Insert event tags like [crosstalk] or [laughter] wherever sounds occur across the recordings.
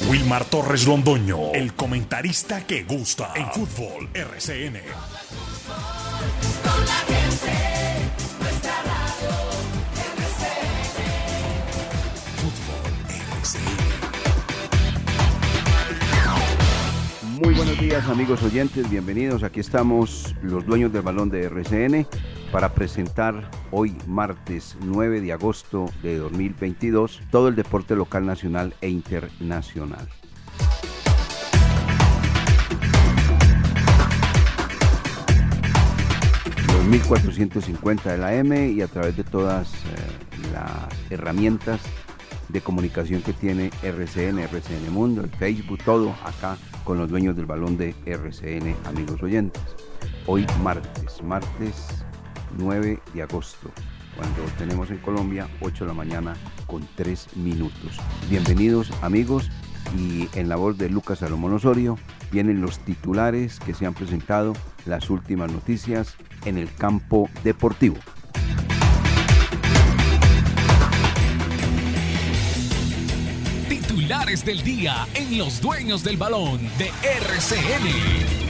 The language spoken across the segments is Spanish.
Wilmar Torres Londoño, el comentarista que gusta en fútbol RCN. Muy buenos días amigos oyentes, bienvenidos. Aquí estamos los dueños del balón de RCN para presentar hoy martes 9 de agosto de 2022 todo el deporte local nacional e internacional. Los 1450 de la M y a través de todas eh, las herramientas de comunicación que tiene RCN, RCN Mundo, el Facebook, todo acá con los dueños del balón de RCN, amigos oyentes. Hoy martes, martes 9 de agosto, cuando tenemos en Colombia 8 de la mañana con 3 minutos. Bienvenidos amigos y en la voz de Lucas Salomón Osorio vienen los titulares que se han presentado, las últimas noticias en el campo deportivo. Titulares del día en los dueños del balón de RCN.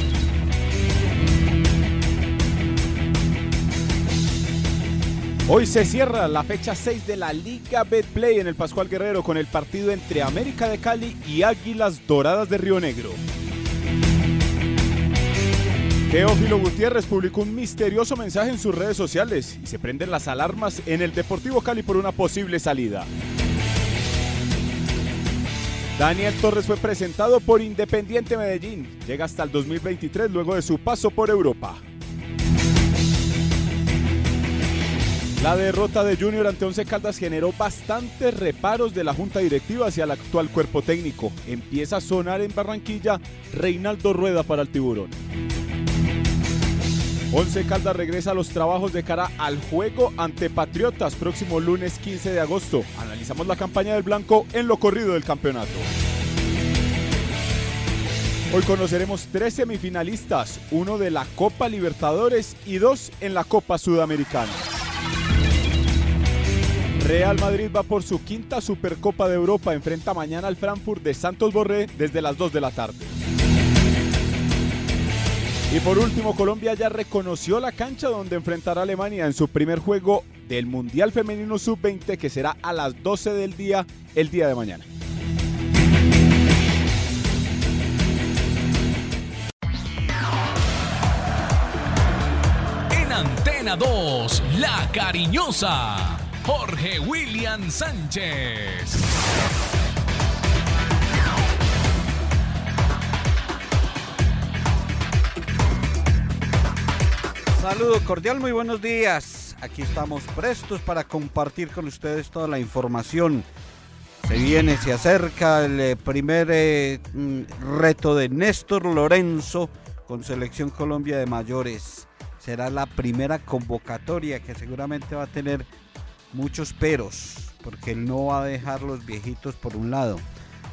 Hoy se cierra la fecha 6 de la Liga Betplay en el Pascual Guerrero con el partido entre América de Cali y Águilas Doradas de Río Negro. Teófilo Gutiérrez publicó un misterioso mensaje en sus redes sociales y se prenden las alarmas en el Deportivo Cali por una posible salida. Daniel Torres fue presentado por Independiente Medellín. Llega hasta el 2023 luego de su paso por Europa. La derrota de Junior ante Once Caldas generó bastantes reparos de la junta directiva hacia el actual cuerpo técnico. Empieza a sonar en Barranquilla Reinaldo Rueda para el tiburón. Once Caldas regresa a los trabajos de cara al juego ante Patriotas próximo lunes 15 de agosto. Analizamos la campaña del Blanco en lo corrido del campeonato. Hoy conoceremos tres semifinalistas, uno de la Copa Libertadores y dos en la Copa Sudamericana. Real Madrid va por su quinta Supercopa de Europa. Enfrenta mañana al Frankfurt de Santos Borré desde las 2 de la tarde. Y por último, Colombia ya reconoció la cancha donde enfrentará a Alemania en su primer juego del Mundial Femenino Sub-20 que será a las 12 del día el día de mañana. En Antena 2, La Cariñosa. Jorge William Sánchez. Saludo cordial, muy buenos días. Aquí estamos prestos para compartir con ustedes toda la información. Se viene, se acerca el eh, primer eh, mm, reto de Néstor Lorenzo con Selección Colombia de Mayores. Será la primera convocatoria que seguramente va a tener muchos peros, porque él no va a dejar los viejitos por un lado,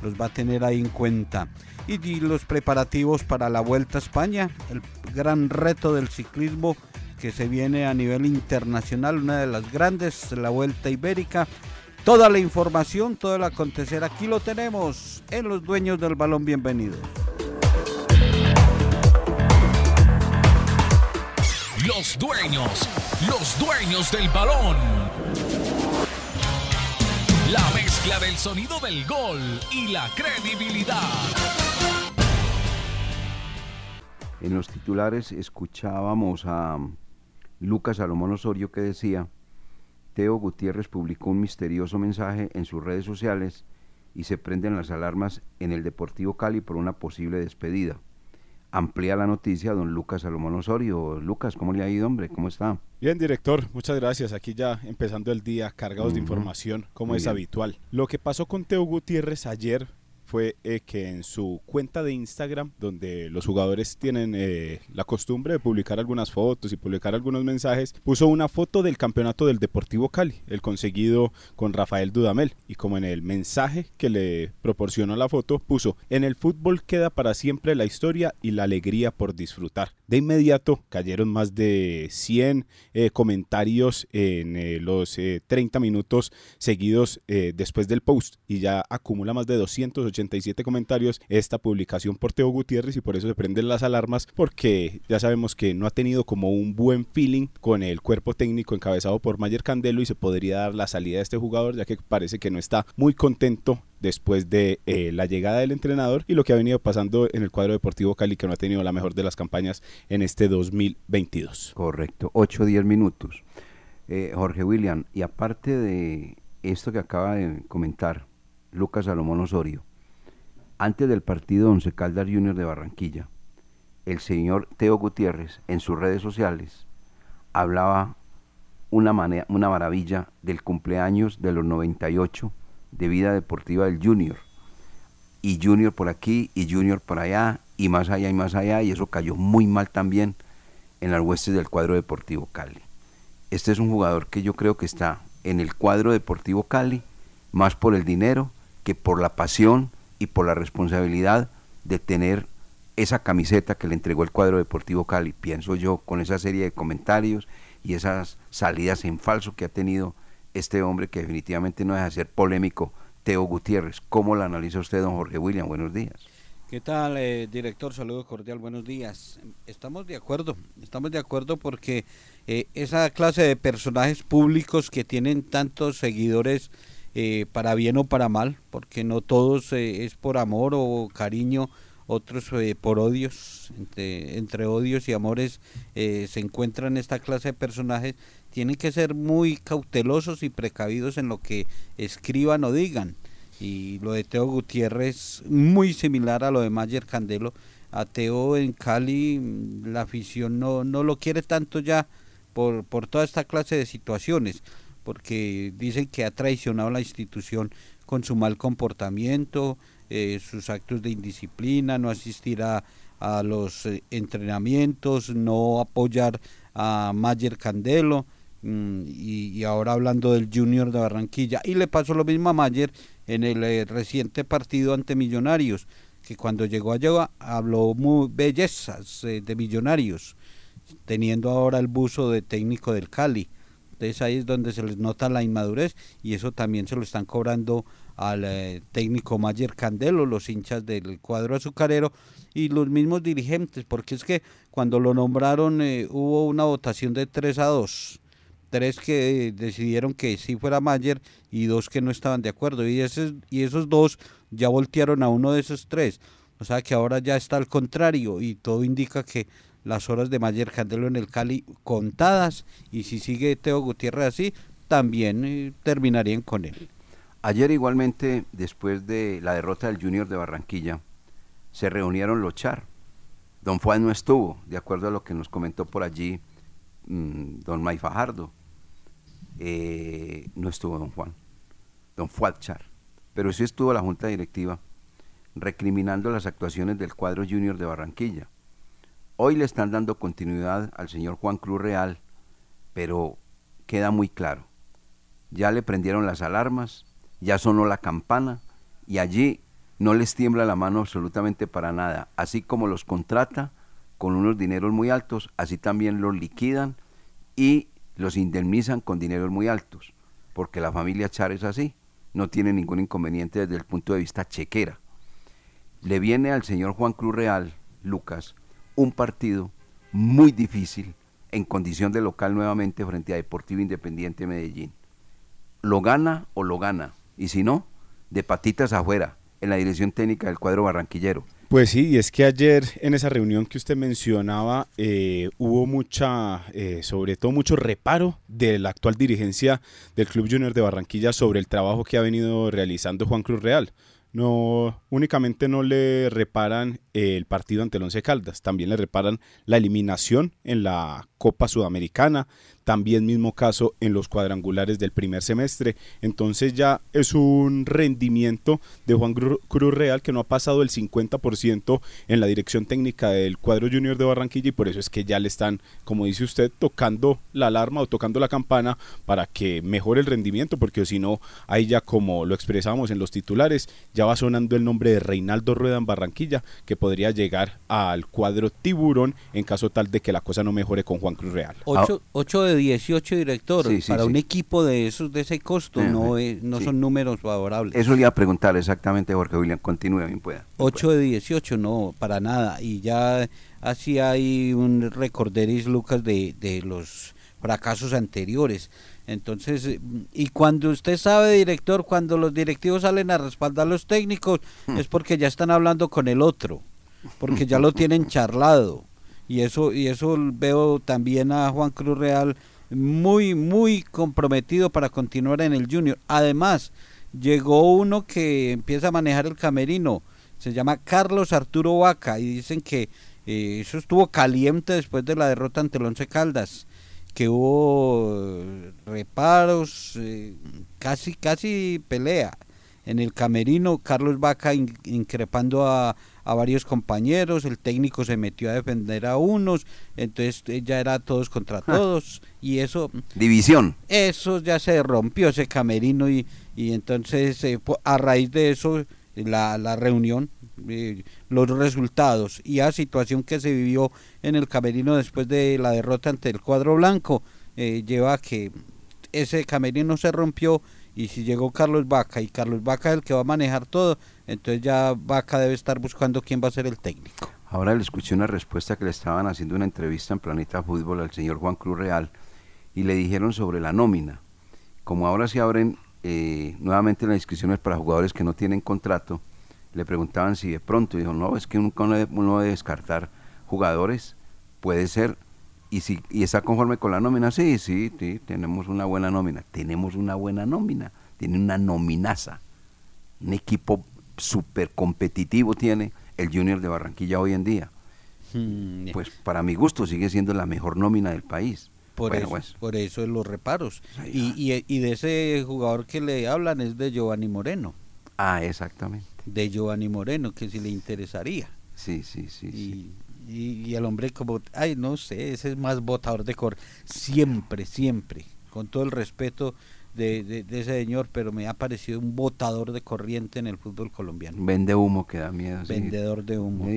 los va a tener ahí en cuenta. Y, los preparativos para la Vuelta a España, el gran reto del ciclismo que se viene a nivel internacional, una de las grandes, la Vuelta Ibérica. Toda la información, todo el acontecer, aquí lo tenemos en los dueños del balón. Bienvenidos. Los dueños, los dueños del balón. La mezcla del sonido del gol y la credibilidad. En los titulares escuchábamos a Lucas Salomón Osorio que decía, Teo Gutiérrez publicó un misterioso mensaje en sus redes sociales y se prenden las alarmas en el Deportivo Cali por una posible despedida. Amplía la noticia don Lucas Salomón Osorio. Lucas, ¿cómo le ha ido, hombre? ¿Cómo está? Bien, director, muchas gracias. Aquí ya empezando el día, cargados de información, como Muy es bien. habitual. Lo que pasó con Teo Gutiérrez ayer fue eh, que en su cuenta de Instagram, donde los jugadores tienen eh, la costumbre de publicar algunas fotos y publicar algunos mensajes, puso una foto del campeonato del Deportivo Cali, el conseguido con Rafael Dudamel. Y como en el mensaje que le proporcionó la foto, puso, en el fútbol queda para siempre la historia y la alegría por disfrutar. De inmediato cayeron más de 100 eh, comentarios en eh, los 30 minutos seguidos después del post y ya acumula más de 287 comentarios esta publicación por Teo Gutiérrez y por eso se prenden las alarmas porque ya sabemos que no ha tenido como un buen feeling con el cuerpo técnico encabezado por Mayer Candelo y se podría dar la salida de este jugador ya que parece que no está muy contento después de eh, la llegada del entrenador y lo que ha venido pasando en el cuadro deportivo Cali que no ha tenido la mejor de las campañas en este 2022. Correcto, 8 o 10 minutos. Eh, Jorge William, y aparte de esto que acaba de comentar Lucas Salomón Osorio, antes del partido Once Caldas Junior de Barranquilla, el señor Teo Gutiérrez en sus redes sociales hablaba una, manera, una maravilla del cumpleaños de los 98 de vida deportiva del Junior. Y Junior por aquí y Junior por allá y más allá y más allá y eso cayó muy mal también en las huestes del cuadro deportivo Cali. Este es un jugador que yo creo que está en el cuadro deportivo Cali más por el dinero que por la pasión y por la responsabilidad de tener esa camiseta que le entregó el cuadro deportivo Cali, pienso yo, con esa serie de comentarios y esas salidas en falso que ha tenido este hombre que definitivamente no deja de ser polémico, Teo Gutiérrez. ¿Cómo lo analiza usted, don Jorge William? Buenos días. ¿Qué tal, eh, director? Saludo cordial, buenos días. Estamos de acuerdo, estamos de acuerdo porque eh, esa clase de personajes públicos que tienen tantos seguidores, eh, para bien o para mal, porque no todos es por amor o cariño, otros por odios, entre, entre, odios y amores se encuentran esta clase de personajes tienen que ser muy cautelosos y precavidos en lo que escriban o digan. Y lo de Teo Gutiérrez, muy similar a lo de Mayer Candelo. A Teo en Cali, la afición no, no lo quiere tanto ya por, por toda esta clase de situaciones, porque dicen que ha traicionado la institución con su mal comportamiento, eh, sus actos de indisciplina, no asistir a, a los eh, entrenamientos, no apoyar a Mayer Candelo. Mm, y, ahora hablando del Junior de Barranquilla. Y le pasó lo mismo a Mayer en el eh, reciente partido ante Millonarios, que cuando llegó allá habló muy bellezas eh, de Millonarios, teniendo ahora el buzo de técnico del Cali. Entonces ahí es donde se les nota la inmadurez y eso también se lo están cobrando al eh, técnico Mayer Candelo, los hinchas del cuadro azucarero y los mismos dirigentes, porque es que cuando lo nombraron hubo una votación de 3 a 2 tres que decidieron que sí fuera Mayer y dos que no estaban de acuerdo. Y, esos, y esos dos ya voltearon a uno de esos tres. O sea que ahora ya está al contrario y todo indica que las horas de Mayer Candelo en el Cali contadas y si sigue Teo Gutiérrez así, también eh, terminarían con él. Ayer igualmente, después de la derrota del Junior de Barranquilla, se reunieron los Char. Don Juan no estuvo, de acuerdo a lo que nos comentó por allí mm, don May Fajardo. Eh, no estuvo don Juan, don Fuadchar, pero sí estuvo la Junta Directiva recriminando las actuaciones del cuadro junior de Barranquilla. Hoy le están dando continuidad al señor Juan Cruz Real, pero queda muy claro. Ya le prendieron las alarmas, ya sonó la campana y allí no les tiembla la mano absolutamente para nada. Así como los contrata con unos dineros muy altos, así también los liquidan y los indemnizan con dineros muy altos, porque la familia Char es así, no tiene ningún inconveniente desde el punto de vista chequera. Le viene al señor Juan Cruz Real, Lucas, un partido muy difícil en condición de local nuevamente frente a Deportivo Independiente Medellín. Lo gana o lo gana, y si no, de patitas afuera, en la dirección técnica del cuadro barranquillero. Pues sí, y es que ayer en esa reunión que usted mencionaba eh, hubo mucha, eh, sobre todo mucho reparo de la actual dirigencia del Club Junior de Barranquilla sobre el trabajo que ha venido realizando Juan Cruz Real. No, únicamente no le reparan el partido ante el Once Caldas, también le reparan la eliminación en la Copa Sudamericana, también mismo caso en los cuadrangulares del primer semestre. Entonces ya es un rendimiento de Juan Cruz Real que no ha pasado el 50% en la dirección técnica del cuadro junior de Barranquilla y por eso es que ya le están, como dice usted, tocando la alarma o tocando la campana para que mejore el rendimiento, porque si no, ahí ya como lo expresamos en los titulares, ya va sonando el nombre de Reinaldo Rueda en Barranquilla, que podría llegar al cuadro tiburón en caso tal de que la cosa no mejore con Juan Cruz Real. 8, de 18 directores, para un equipo de esos de ese costo no, no son números favorables. Eso le iba a preguntar exactamente, Jorge William, continúe, bien pueda. 8 de 18, no, para nada, y ya así hay un recorderis, Lucas, de, de los fracasos anteriores. Entonces, y cuando usted sabe, director, cuando los directivos salen a respaldar a los técnicos, hmm. es porque ya están hablando con el otro, porque ya lo tienen [laughs] charlado. Y eso, y eso veo también a Juan Cruz Real muy, muy comprometido para continuar en el Junior. Además, llegó uno que empieza a manejar el camerino, se llama Carlos Arturo Vaca, y dicen que eh, eso estuvo caliente después de la derrota ante el Once Caldas que hubo reparos, eh, casi, casi pelea. En el camerino, Carlos Vaca increpando a, a, varios compañeros, el técnico se metió a defender a unos, entonces eh, ya era todos contra todos, y eso... División. Eso ya se rompió ese camerino y, y entonces eh, a raíz de eso la, la reunión eh, los resultados y la situación que se vivió en el camerino después de la derrota ante el cuadro blanco eh, lleva a que ese camerino se rompió y si llegó Carlos Vaca y Carlos Vaca es el que va a manejar todo, entonces ya Vaca debe estar buscando quién va a ser el técnico. Ahora le escuché una respuesta que le estaban haciendo una entrevista en Planeta Fútbol al señor Juan Cruz Real y le dijeron sobre la nómina. Como ahora se abren eh, nuevamente las inscripciones para jugadores que no tienen contrato, le preguntaban si de pronto, dijo, no, es que nunca uno debe, descartar jugadores, puede ser, y si y está conforme con la nómina, sí, sí, sí, tenemos una buena nómina, tenemos una buena nómina, tiene una nominaza, un equipo súper competitivo tiene el Junior de Barranquilla hoy en día. Hmm, pues para mi gusto sigue siendo la mejor nómina del país. Por, eso, pues. por eso es los reparos. Y, y, y de ese jugador que le hablan es de Giovanni Moreno. Ah, exactamente de Giovanni Moreno, que si le interesaría. Sí, sí, sí. Y, Y, el hombre como, ay, no sé, ese es más botador de cor. Siempre, siempre, con todo el respeto de, de, ese señor, pero me ha parecido un botador de corriente en el fútbol colombiano. Vende humo que da miedo. Vendedor de humo.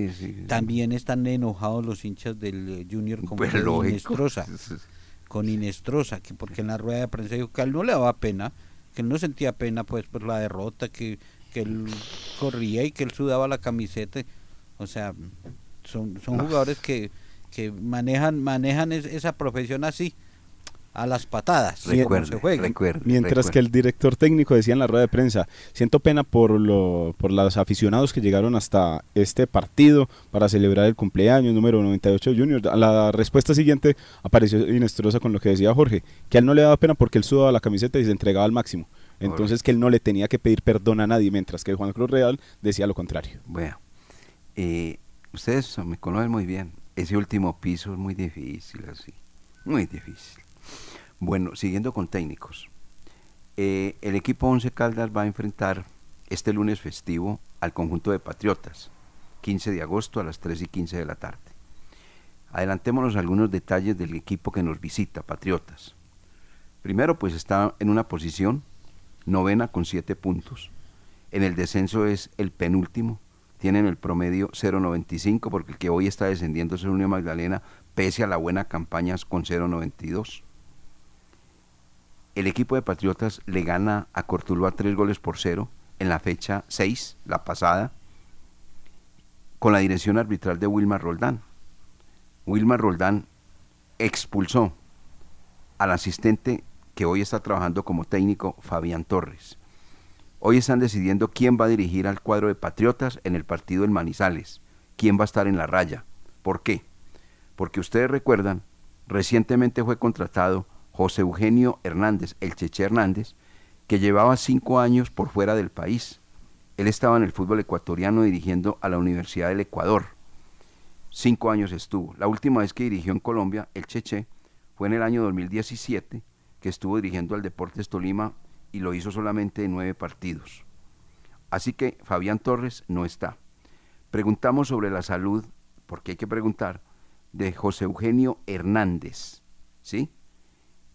También están enojados los hinchas del eh, Junior con pues Inestrosa. con Inestrosa, que porque en la rueda de prensa dijo que a él no le daba pena, que él no sentía pena pues por la derrota, que que él corría y que él sudaba la camiseta. O sea, son, son jugadores que, que manejan, manejan esa profesión así a las patadas. Recuerde, Mientras que el director técnico decía en la rueda de prensa, siento pena por, lo, por los aficionados que llegaron hasta este partido para celebrar el cumpleaños número 98 Junior. A la respuesta siguiente apareció Inestrosa con lo que decía Jorge, que a él no le daba pena porque él sudaba la camiseta y se entregaba al máximo. Entonces que él no le tenía que pedir perdón a nadie, mientras que Juan Cruz Real decía lo contrario. Bueno, eh, ustedes me conocen muy bien. Ese último piso es muy difícil, así. Muy difícil. Bueno, siguiendo con técnicos. Eh, el equipo Once Caldas va a enfrentar este lunes festivo al conjunto de Patriotas, 15 de agosto a las 3 y 15 de la tarde. Adelantémonos algunos detalles del equipo que nos visita, Patriotas. Primero, pues está en una posición novena con siete puntos. En el descenso es el penúltimo, tienen el promedio 0.95 porque el que hoy está descendiendo es el Unión Magdalena, pese a la buena campaña con 0.92. El equipo de Patriotas le gana a Cortuluá tres goles por cero en la fecha 6, la pasada, con la dirección arbitral de Wilmar Roldán. Wilmar Roldán expulsó al asistente que hoy está trabajando como técnico Fabián Torres. Hoy están decidiendo quién va a dirigir al cuadro de Patriotas en el partido en Manizales, quién va a estar en la raya. ¿Por qué? Porque ustedes recuerdan, recientemente fue contratado José Eugenio Hernández, el Cheche Hernández, que llevaba cinco años por fuera del país. Él estaba en el fútbol ecuatoriano dirigiendo a la Universidad del Ecuador. Cinco años estuvo. La última vez que dirigió en Colombia, el Cheche, fue en el año 2017 que estuvo dirigiendo al Deportes Tolima y lo hizo solamente en nueve partidos. Así que Fabián Torres no está. Preguntamos sobre la salud, porque hay que preguntar, de José Eugenio Hernández, ¿sí?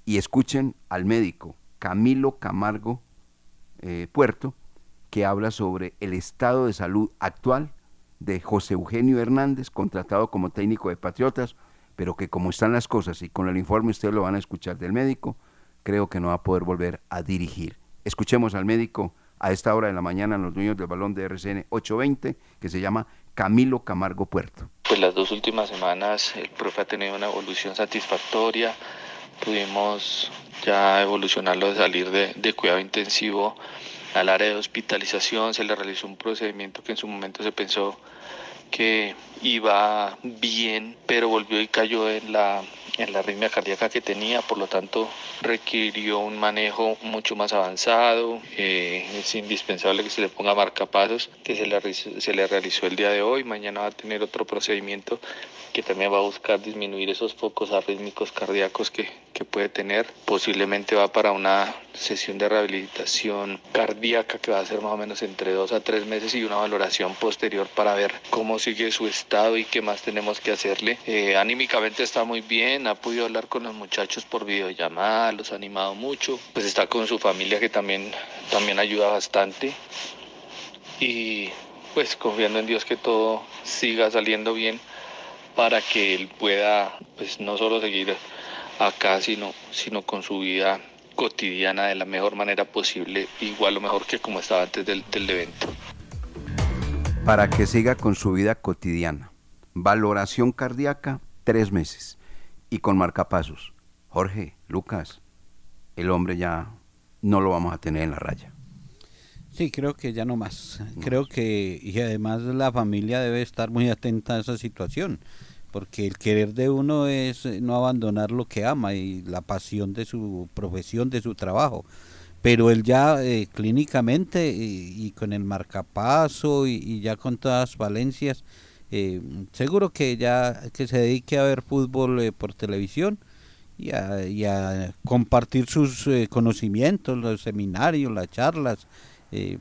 Y escuchen al médico Camilo Camargo eh, Puerto, que habla sobre el estado de salud actual de José Eugenio Hernández, contratado como técnico de Patriotas, pero que como están las cosas y con el informe ustedes lo van a escuchar del médico, creo que no va a poder volver a dirigir. Escuchemos al médico a esta hora de la mañana en los dueños del balón de RCN 820, que se llama Camilo Camargo Puerto. Pues las dos últimas semanas el profe ha tenido una evolución satisfactoria. Pudimos ya evolucionarlo de salir de, de cuidado intensivo al área de hospitalización. Se le realizó un procedimiento que en su momento se pensó que iba bien, pero volvió y cayó en la en la arritmia cardíaca que tenía, por lo tanto requirió un manejo mucho más avanzado. Eh, es indispensable que se le ponga marcapasos, que se le, se le realizó el día de hoy. Mañana va a tener otro procedimiento que también va a buscar disminuir esos focos arrítmicos cardíacos que, que puede tener. Posiblemente va para una sesión de rehabilitación cardíaca que va a ser más o menos entre dos a tres meses y una valoración posterior para ver cómo sigue su estado y qué más tenemos que hacerle. Eh, anímicamente está muy bien, ha podido hablar con los muchachos por videollamada, los ha animado mucho, pues está con su familia que también, también ayuda bastante y pues confiando en Dios que todo siga saliendo bien para que él pueda pues no solo seguir acá sino, sino con su vida cotidiana de la mejor manera posible, igual o mejor que como estaba antes del, del evento. Para que siga con su vida cotidiana. Valoración cardíaca, tres meses y con marcapasos. Jorge, Lucas, el hombre ya no lo vamos a tener en la raya. Sí, creo que ya no más. Creo que, y además la familia debe estar muy atenta a esa situación, porque el querer de uno es no abandonar lo que ama y la pasión de su profesión, de su trabajo. Pero él ya eh, clínicamente y, con el marcapaso y, ya con todas las valencias, eh, seguro que ya que se dedique a ver fútbol eh, por televisión y a, compartir sus eh, conocimientos, los seminarios, las charlas,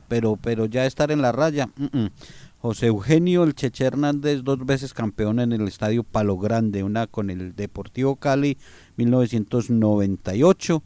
pero, pero ya estar en la raya. José Eugenio El Cheche Hernández, dos veces campeón en el estadio Palo Grande, una con el Deportivo Cali 1998,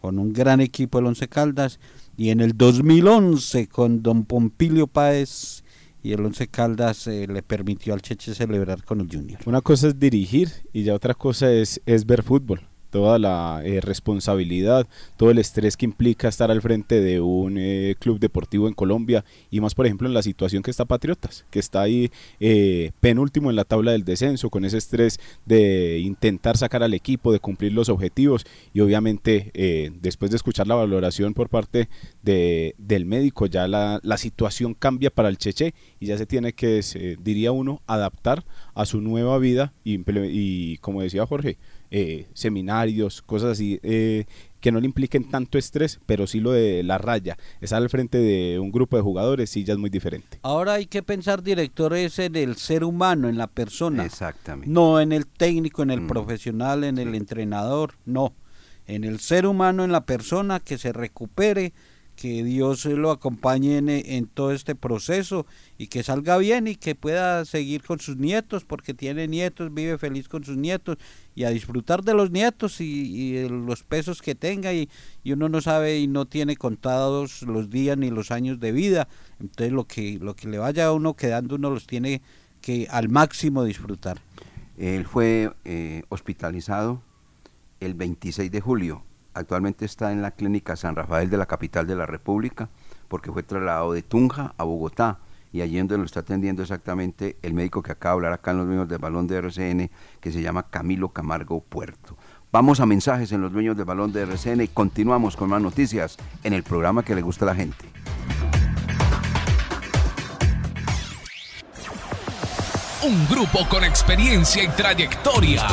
con un gran equipo el Once Caldas, y en el 2011 con Don Pompilio Páez y el Once Caldas eh, le permitió al Cheche celebrar con el Junior. Una cosa es dirigir y ya otra cosa es, es ver fútbol toda la eh, responsabilidad, todo el estrés que implica estar al frente de un eh, club deportivo en Colombia y más por ejemplo en la situación que está Patriotas, que está ahí eh, penúltimo en la tabla del descenso, con ese estrés de intentar sacar al equipo, de cumplir los objetivos y obviamente después de escuchar la valoración por parte de, del médico ya la, la, situación cambia para el Cheche y ya se tiene que, diría uno, adaptar a su nueva vida y como decía Jorge, eh, seminarios, cosas así, eh, que no le impliquen tanto estrés, pero sí lo de la raya, estar al frente de un grupo de jugadores, sí ya es muy diferente. Ahora hay que pensar, director, es en el ser humano, en la persona. Exactamente. No en el técnico, en el mm. profesional, en el entrenador, no. En el ser humano, en la persona, que se recupere, que Dios lo acompañe en, todo este proceso y que salga bien y que pueda seguir con sus nietos, porque tiene nietos, vive feliz con sus nietos y a disfrutar de los nietos y, los pesos que tenga y, uno no sabe y no tiene contados los días ni los años de vida, entonces lo que, lo que le vaya a uno quedando uno los tiene que al máximo disfrutar. Él fue eh, hospitalizado el 26 de julio Actualmente está en la clínica San Rafael de la capital de la República porque fue trasladado de Tunja a Bogotá y allí donde lo está atendiendo exactamente el médico que acaba de hablar acá en los dueños del balón de RCN que se llama Camilo Camargo Puerto. Vamos a mensajes en los dueños del balón de RCN y continuamos con más noticias en el programa que le gusta a la gente. Un grupo con experiencia y trayectoria.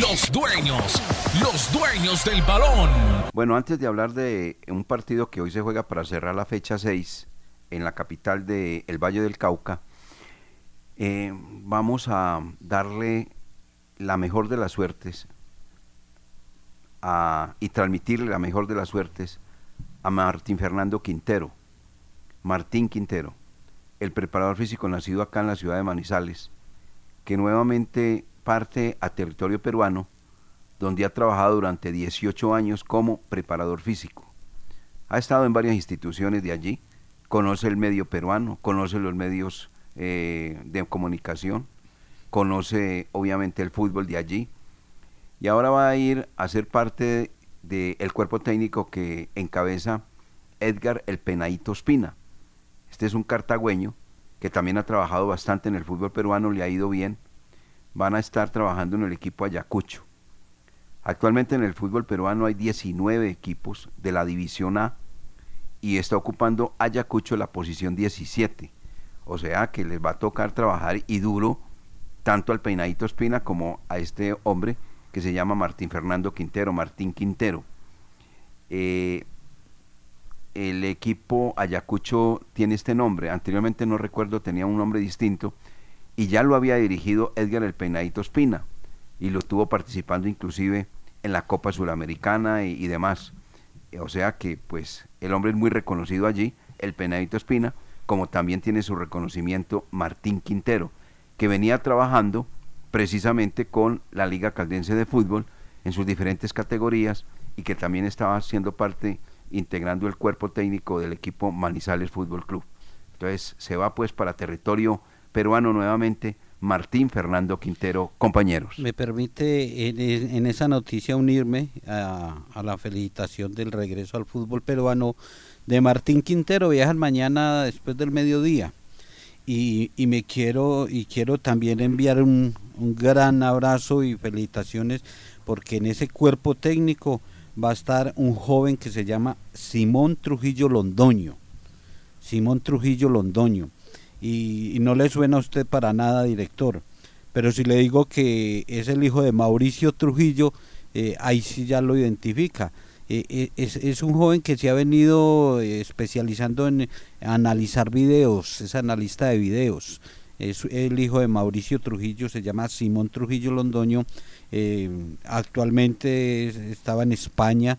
Los dueños, los dueños del balón. Bueno, antes de hablar de un partido que hoy se juega para cerrar la fecha 6 en la capital del Valle del Cauca, eh, vamos a darle la mejor de las suertes y transmitirle la mejor de las suertes a Martín Fernando Quintero. Martín Quintero, el preparador físico nacido acá en la ciudad de Manizales, que nuevamente parte a territorio peruano, donde ha trabajado durante 18 años como preparador físico. Ha estado en varias instituciones de allí, conoce el medio peruano, conoce los medios eh, de comunicación, conoce obviamente el fútbol de allí, y ahora va a ir a ser parte del cuerpo técnico que encabeza Edgar El Penaito Espina. Este es un cartagüeño que también ha trabajado bastante en el fútbol peruano, le ha ido bien. Van a estar trabajando en el equipo Ayacucho. Actualmente en el fútbol peruano hay 19 equipos de la División A y está ocupando Ayacucho la posición 17. O sea que les va a tocar trabajar y duro tanto al Peinadito Espina como a este hombre que se llama Martín Fernando Quintero, Martín Quintero. Eh, el equipo Ayacucho tiene este nombre, anteriormente no recuerdo, tenía un nombre distinto, y ya lo había dirigido Edgar el Peinadito Espina, y lo estuvo participando inclusive en la Copa Suramericana y, y demás. O sea que pues el hombre es muy reconocido allí, el Peinadito Espina, como también tiene su reconocimiento Martín Quintero, que venía trabajando precisamente con la Liga Caldense de Fútbol en sus diferentes categorías y que también estaba siendo parte, integrando el cuerpo técnico del equipo Manizales Fútbol Club. Entonces se va pues para territorio peruano nuevamente Martín Fernando Quintero, compañeros. Me permite en, esa noticia unirme a, la felicitación del regreso al fútbol peruano de Martín Quintero. Viajan mañana después del mediodía y, me quiero y quiero también enviar un, gran abrazo y felicitaciones porque en ese cuerpo técnico va a estar un joven que se llama Simón Trujillo Londoño. Simón Trujillo Londoño. Y, no le suena a usted para nada, director. Pero si le digo que es el hijo de Mauricio Trujillo, eh, ahí sí ya lo identifica. Eh, eh, es, un joven que se ha venido especializando en analizar videos, es analista de videos. Es el hijo de Mauricio Trujillo, se llama Simón Trujillo Londoño. actualmente estaba en España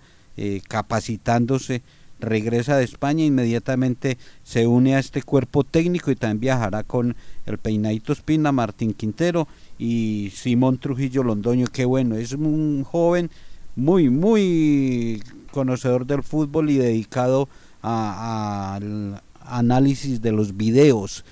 capacitándose, regresa de España, inmediatamente se une a este cuerpo técnico y también viajará con el Peinadito Espina, Martín Quintero y Simón Trujillo Londoño. Qué bueno, es un joven muy, muy conocedor del fútbol y dedicado al análisis de los videos.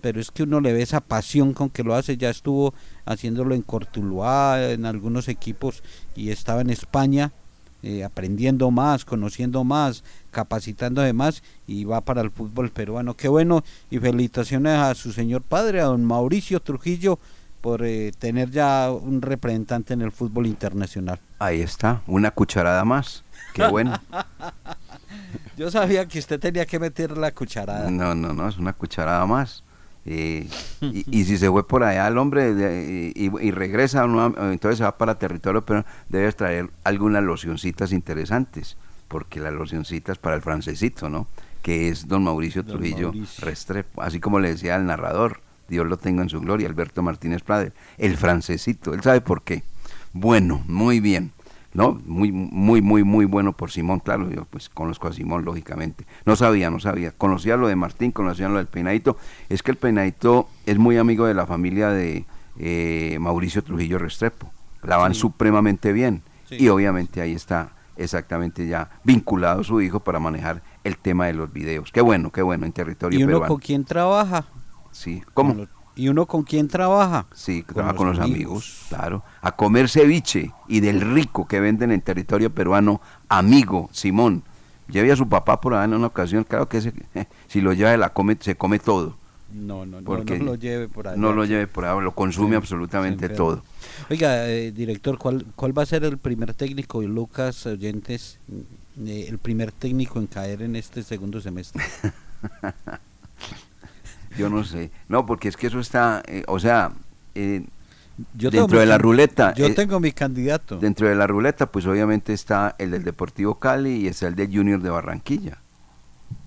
Pero es que uno le ve esa pasión con que lo hace. Ya estuvo haciéndolo en Cortuluá, en algunos equipos, y estaba en España eh, aprendiendo más, conociendo más, capacitándose más, y va para el fútbol peruano. Qué bueno, y felicitaciones a su señor padre, a don Mauricio Trujillo, por eh, tener ya un representante en el fútbol internacional. Ahí está, una cucharada más. Qué bueno. [laughs] Yo sabía que usted tenía que meter la cucharada. No, no, no, es una cucharada más. Y, [laughs] y, si se fue por allá el hombre de, y, y, regresa, entonces se va para territorio, pero debes traer algunas locioncitas interesantes, porque las locioncitas para el francesito, ¿no? Que es don Mauricio don Trujillo Mauricio. Restrepo, así como le decía el narrador, Dios lo tenga en su gloria, Alberto Martínez Prade, el francesito, él sabe por qué. Bueno, muy bien. ¿No? Muy, muy, muy, muy bueno por Simón, claro, yo pues conozco a Simón, lógicamente. No sabía, no sabía. Conocía lo de Martín, conocía lo del Peinadito. Es que el Peinadito es muy amigo de la familia de eh, Mauricio Trujillo Restrepo. La van sí. supremamente bien. Sí. Y obviamente ahí está exactamente ya vinculado su hijo para manejar el tema de los videos. Qué bueno, qué bueno en territorio ¿Y uno peruano. con quién trabaja? Sí, ¿cómo? ¿Y uno con quién trabaja? Sí, con trabaja los con los amigos. amigos. claro. A comer ceviche y del rico que venden en territorio peruano, amigo Simón. Lleve a su papá por allá en una ocasión, claro que ese, si lo lleva, la come, se come todo. No, no, no, no lo lleve por allá. No lo lleve por allá, lo consume sí, absolutamente todo. Oiga, eh, director, ¿cuál, ¿cuál va a ser el primer técnico, Lucas Oyentes, eh, el primer técnico en caer en este segundo semestre? [laughs] Yo no sé. No, porque es que eso está, eh, o sea, eh, yo dentro de la ruleta. Yo eh, tengo mi candidato. Dentro de la ruleta, pues obviamente está el del Deportivo Cali y está el del Junior de Barranquilla.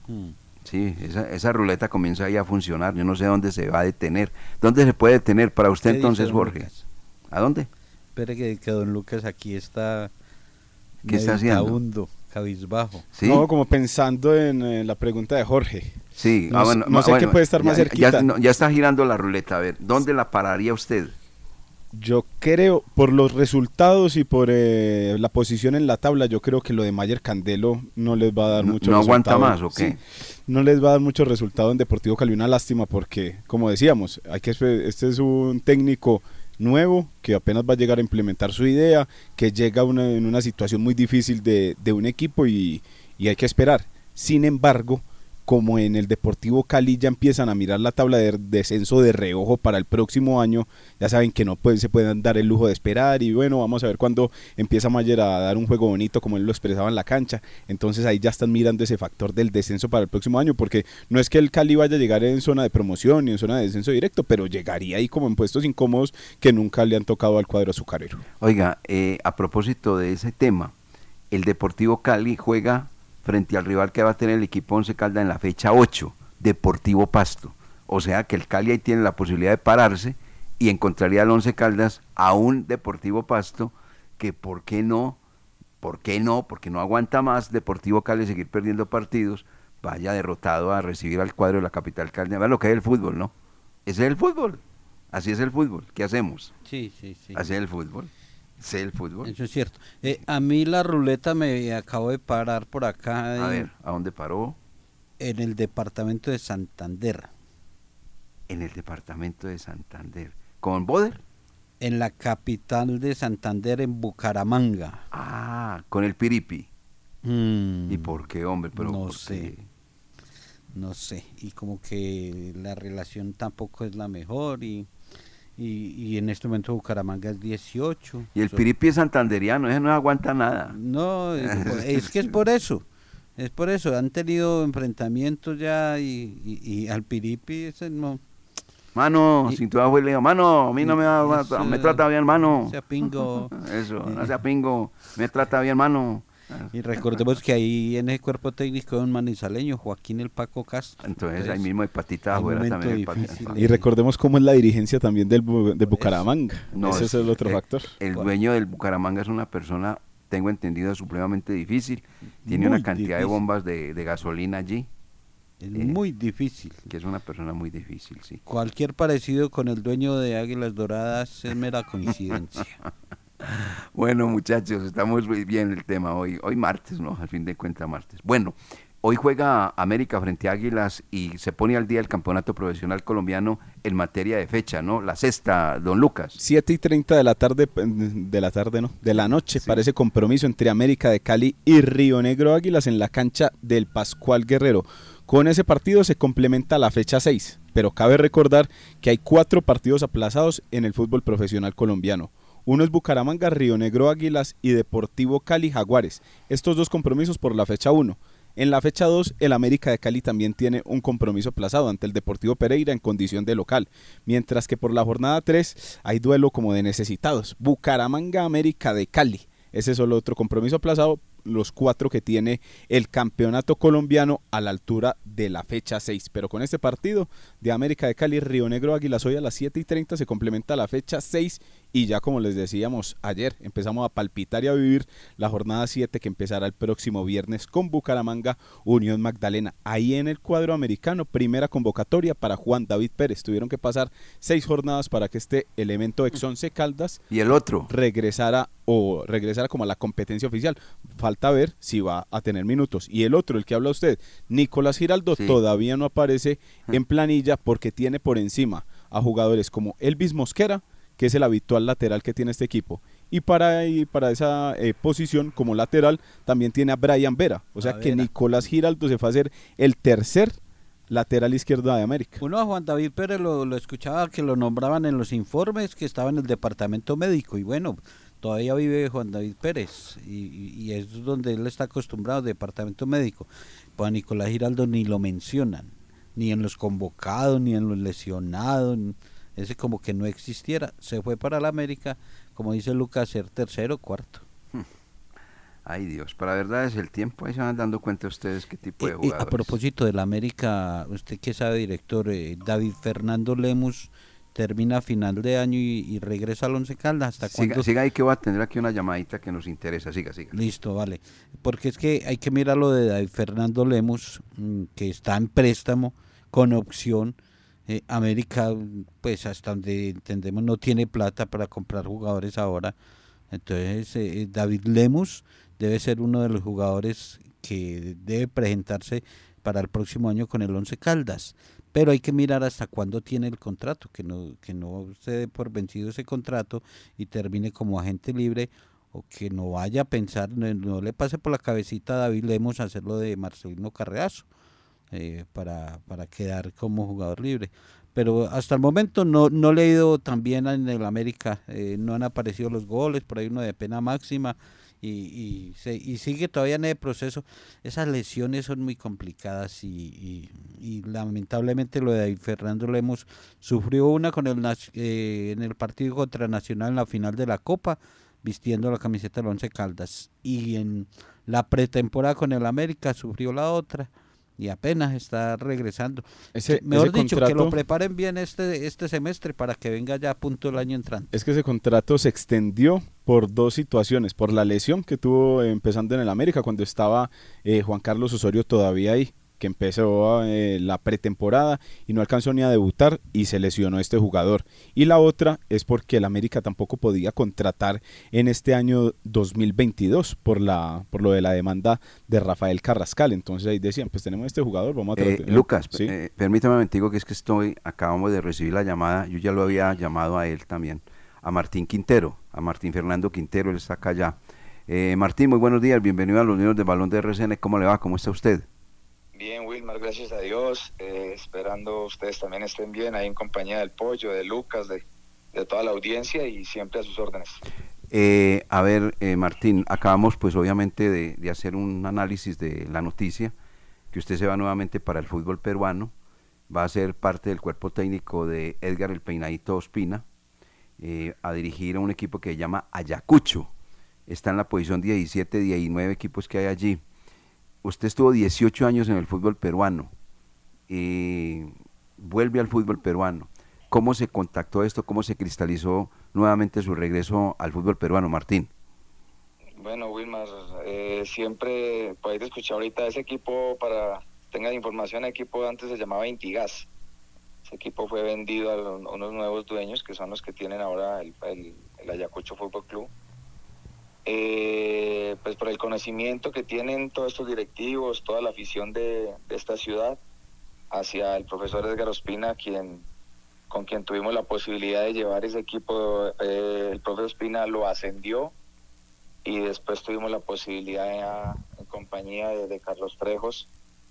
Hmm. Sí, esa, esa ruleta comienza ahí a funcionar. Yo no sé dónde se va a detener. ¿Dónde se puede detener para usted entonces, Jorge? Lucas? ¿A dónde? Espere que, que don Lucas aquí está ¿Qué está haciendo? Meditabundo, cabizbajo. ¿Sí? No, como pensando en, eh, la pregunta de Jorge. Sí, No ah, sé- bueno, no sé qué puede estar más ya- cerquita. Ya, no, ya está girando la ruleta. A ver, ¿dónde la pararía usted? Yo creo, por los resultados y por eh, la posición en la tabla, yo creo que lo de Mayer Candelo no les va a dar No- mucho no aguanta resultado. más, ¿o qué? Sí, no les va a dar mucho resultado en Deportivo Cali. Una lástima porque, como decíamos, hay que este es un técnico nuevo que apenas va a llegar a implementar su idea, que llega una- en una situación muy difícil de, de un equipo y, y hay que esperar. Sin embargo, como en el Deportivo Cali ya empiezan a mirar la tabla de descenso de reojo para el próximo año, ya saben que no se pueden dar el lujo de esperar y bueno, vamos a ver cuándo empieza Mayer a dar un juego bonito como él lo expresaba en la cancha, entonces ahí ya están mirando ese factor del descenso para el próximo año, porque no es que el Cali vaya a llegar en zona de promoción ni en zona de descenso directo, pero llegaría ahí como en puestos incómodos que nunca le han tocado al cuadro azucarero. Oiga, eh, a propósito de ese tema, el Deportivo Cali juega frente al rival que va a tener el equipo Once Calda en la fecha 8, Deportivo Pasto. O sea que el Cali ahí tiene la posibilidad de pararse y encontraría al Once Caldas a un Deportivo Pasto que por qué no, por qué no, porque no aguanta más Deportivo Cali seguir perdiendo partidos, vaya derrotado a recibir al cuadro de la capital caldeña. Vean lo que es el fútbol, ¿no? Ese es el fútbol. Así es el fútbol. ¿Qué hacemos? Sí, sí, sí. Así es el fútbol. Ese es el fútbol. Eso es cierto. Eh, a mí la ruleta me acabo de parar por acá A ver, ¿a dónde paró? en el departamento de Santander, En el departamento de Santander. ¿Con Boder? en la capital de Santander, en Bucaramanga. Ah, con el Piripi. Mm, ¿Y por qué, hombre? Pero no ¿por sé. qué? No sé, y como que la relación tampoco es la mejor y, y, y en este momento Bucaramanga es 18. Y el So- Piripi es santanderiano, ese no aguanta nada. No, [laughs] es, que es por eso. Es por eso, han tenido enfrentamientos ya y, y, y al Piripi ese no, Mano, si tú vas le digo, mano, a mí no me, da- Eso- me trata bien, mano. sea pingo. [laughs] Eso, no [laughs] sea pingo, me trata bien, mano. Y recordemos que ahí en ese cuerpo técnico de un manizaleño, Joaquín el Paco Castro. Entonces ahí mismo hay patita afuera también. el difícil. Y recordemos cómo es la dirigencia también del, Bu- de Bucaramanga. No, Ese es el otro eh, factor. El dueño del Bucaramanga es una persona, tengo entendido, supremamente difícil. Tiene Muy una cantidad de difícil. bombas de, de gasolina allí, Es eh. muy difícil. que es una persona muy difícil, sí. Cualquier parecido con el dueño de Águilas Doradas es mera coincidencia. [laughs] Bueno, muchachos, estamos muy bien el tema hoy. Hoy martes, ¿no? Al fin de cuentas, martes. Bueno, hoy juega América frente a Águilas y se pone al día el campeonato profesional colombiano en materia de fecha, ¿no? La sexta, don Lucas. 7 y 30 de la tarde, de la tarde no, de la noche, Sí. parece compromiso entre América de Cali y Río Negro Águilas en la cancha del Pascual Guerrero. Con ese partido se complementa la fecha 6, pero cabe recordar que hay cuatro partidos aplazados en el fútbol profesional colombiano. Uno es Bucaramanga, Río Negro Águilas y Deportivo Cali Jaguares. Estos dos compromisos por la fecha 1. En la fecha 2, el América de Cali también tiene un compromiso aplazado ante el Deportivo Pereira en condición de local, mientras que por la jornada 3 hay duelo como de necesitados. Bucaramanga América de Cali. Ese es solo otro compromiso aplazado, los cuatro que tiene el campeonato colombiano a la altura de la fecha 6. Pero con este partido de América de Cali, Río Negro Águilas hoy a las 7 y 30 se complementa la fecha 6 y ya como les decíamos ayer, empezamos a palpitar y a vivir la jornada 7 que empezará el próximo viernes con Bucaramanga, Unión Magdalena. Ahí en el cuadro americano, primera convocatoria para Juan David Pérez. Tuvieron que pasar seis jornadas para que este elemento ex 11 Caldas Y el otro, regresara o regresara como a la competencia oficial. Falta ver si va a tener minutos. Y el otro, el que habla usted, Nicolás Giraldo, Sí. todavía no aparece en planilla porque tiene por encima a jugadores como Elvis Mosquera, que es el habitual lateral que tiene este equipo. Y para, y para esa eh, posición como lateral también tiene a Brian Vera. O sea A que Vera. Nicolás Giraldo se fue a hacer el tercer lateral izquierdo de América. Uno a Juan David Pérez lo, lo escuchaba que lo nombraban en los informes que estaba en el departamento médico y bueno, todavía vive Juan David Pérez y, y- es donde él está acostumbrado, departamento médico. Pues a Nicolás Giraldo ni lo mencionan, ni en los convocados, ni en los lesionados, ese como que no existiera. Se fue para la América, como dice Lucas, ser tercero, cuarto. ay Dios, para verdad es el tiempo, ahí se van dando cuenta ustedes qué tipo de Eh, eh, jugadores. a propósito de la América, usted que sabe, director, eh, David Fernando Lemus termina a final de año y, regresa al Once Caldas. ¿Hasta siga, siga ahí que voy a tener aquí una llamadita que nos interesa. Siga, siga. Listo, vale. Porque es que hay que mirar lo de David Fernando Lemos, mm, que está en préstamo con opción. Eh, América, pues hasta donde entendemos, no tiene plata para comprar jugadores ahora. Entonces, eh, David Lemos debe ser uno de los jugadores que debe presentarse para el próximo año con el Once Caldas pero hay que mirar hasta cuándo tiene el contrato, que no, que no se dé por vencido ese contrato y termine como agente libre o que no vaya a pensar, no, le pase por la cabecita a David Lemos hacerlo de Marcelino Carreazo eh, para, para quedar como jugador libre. Pero hasta el momento no, no le he ido tan bien en el América, eh, no han aparecido los goles, por ahí uno de pena máxima y, y, sigue todavía en el proceso. Esas lesiones son muy complicadas y, lamentablemente lo de Fernando Lemos sufrió una con el eh, en el partido contra Nacional en la final de la Copa vistiendo la camiseta del Once Caldas y en la pretemporada con el América sufrió la otra y apenas está regresando. Ese, Mejor dicho, que lo preparen bien este, este semestre para que venga ya a punto el año entrante. Es que ese contrato se extendió por dos situaciones, por la lesión que tuvo empezando en el América cuando estaba eh, Juan Carlos Osorio todavía ahí que empezó eh, la pretemporada y no alcanzó ni a debutar y se lesionó este jugador. Y la otra es porque el América tampoco podía contratar en este año 2022 por la por lo de la demanda de Rafael Carrascal. Entonces ahí decían, pues tenemos este jugador, vamos a eh, Lucas, eh, permítame un que es que estoy, acabamos de recibir la llamada, yo ya lo había llamado a él también, a Martín Quintero, a Martín Fernando Quintero, él está acá ya. Martín, muy buenos días, bienvenido a los niños de Balón de RCN, ¿cómo le va? ¿Cómo está usted? Bien, Wilmar, gracias a Dios. Eh, esperando ustedes también estén bien ahí en compañía del Pollo, de Lucas, de, toda la audiencia y siempre a sus órdenes. Eh, a ver, eh, Martín, acabamos pues obviamente de, hacer un análisis de la noticia, que usted se va nuevamente para el fútbol peruano, va a ser parte del cuerpo técnico de Edgar el Peinadito Ospina, a dirigir a un equipo que se llama Ayacucho. Está en la posición 17, 19 equipos que hay allí usted estuvo 18 años en el fútbol peruano y vuelve al fútbol peruano. ¿Cómo se contactó esto? ¿Cómo se cristalizó nuevamente su regreso al fútbol peruano, Martín? Bueno, Wilmar, eh, siempre podéis escuchar ahorita ese equipo para tengan información, el equipo antes se llamaba Intigas. Ese equipo fue vendido a, unos nuevos dueños que son los que tienen ahora el, el Ayacucho Fútbol Club eh, el conocimiento que tienen todos estos directivos, toda la afición de, esta ciudad, hacia el profesor Edgar Ospina, quien, con quien tuvimos la posibilidad de llevar ese equipo, eh, el profesor Ospina lo ascendió y después tuvimos la posibilidad en compañía de, Carlos Trejos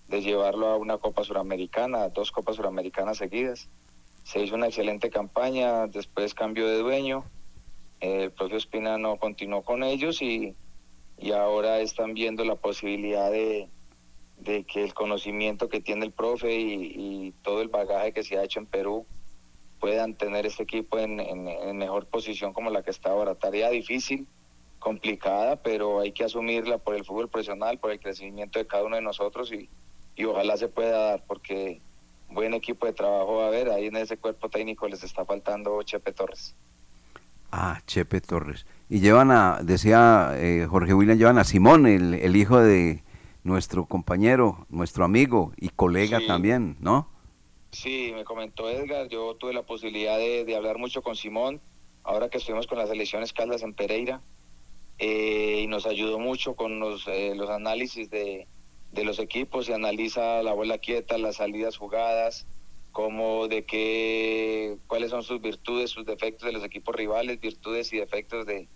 de llevarlo a una Copa Suramericana, dos Copas Suramericanas seguidas. Se hizo una excelente campaña, después cambio de dueño el propio Espina no continuó con ellos y, ahora están viendo la posibilidad de, que el conocimiento que tiene el profe y, todo el bagaje que se ha hecho en Perú puedan tener este equipo en, mejor posición como la que está ahora. Tarea difícil, complicada, pero hay que asumirla por el fútbol profesional, por el crecimiento de cada uno de nosotros y, y ojalá se pueda dar porque buen equipo de trabajo va a haber, ahí en ese cuerpo técnico les está faltando Chepe Torres. Ah, Chepe Torres. Y llevan a, decía eh, Jorge William, llevan a Simón, el, hijo de nuestro compañero, nuestro amigo y colega también, ¿no? Sí, me comentó Edgar, yo tuve la posibilidad de, hablar mucho con Simón, ahora que estuvimos con las elecciones Caldas en Pereira, eh, y nos ayudó mucho con los, eh, los análisis de, de los equipos, se analiza la bola quieta, las salidas jugadas, como de qué, cuáles son sus virtudes, sus defectos de los equipos rivales, virtudes y defectos de,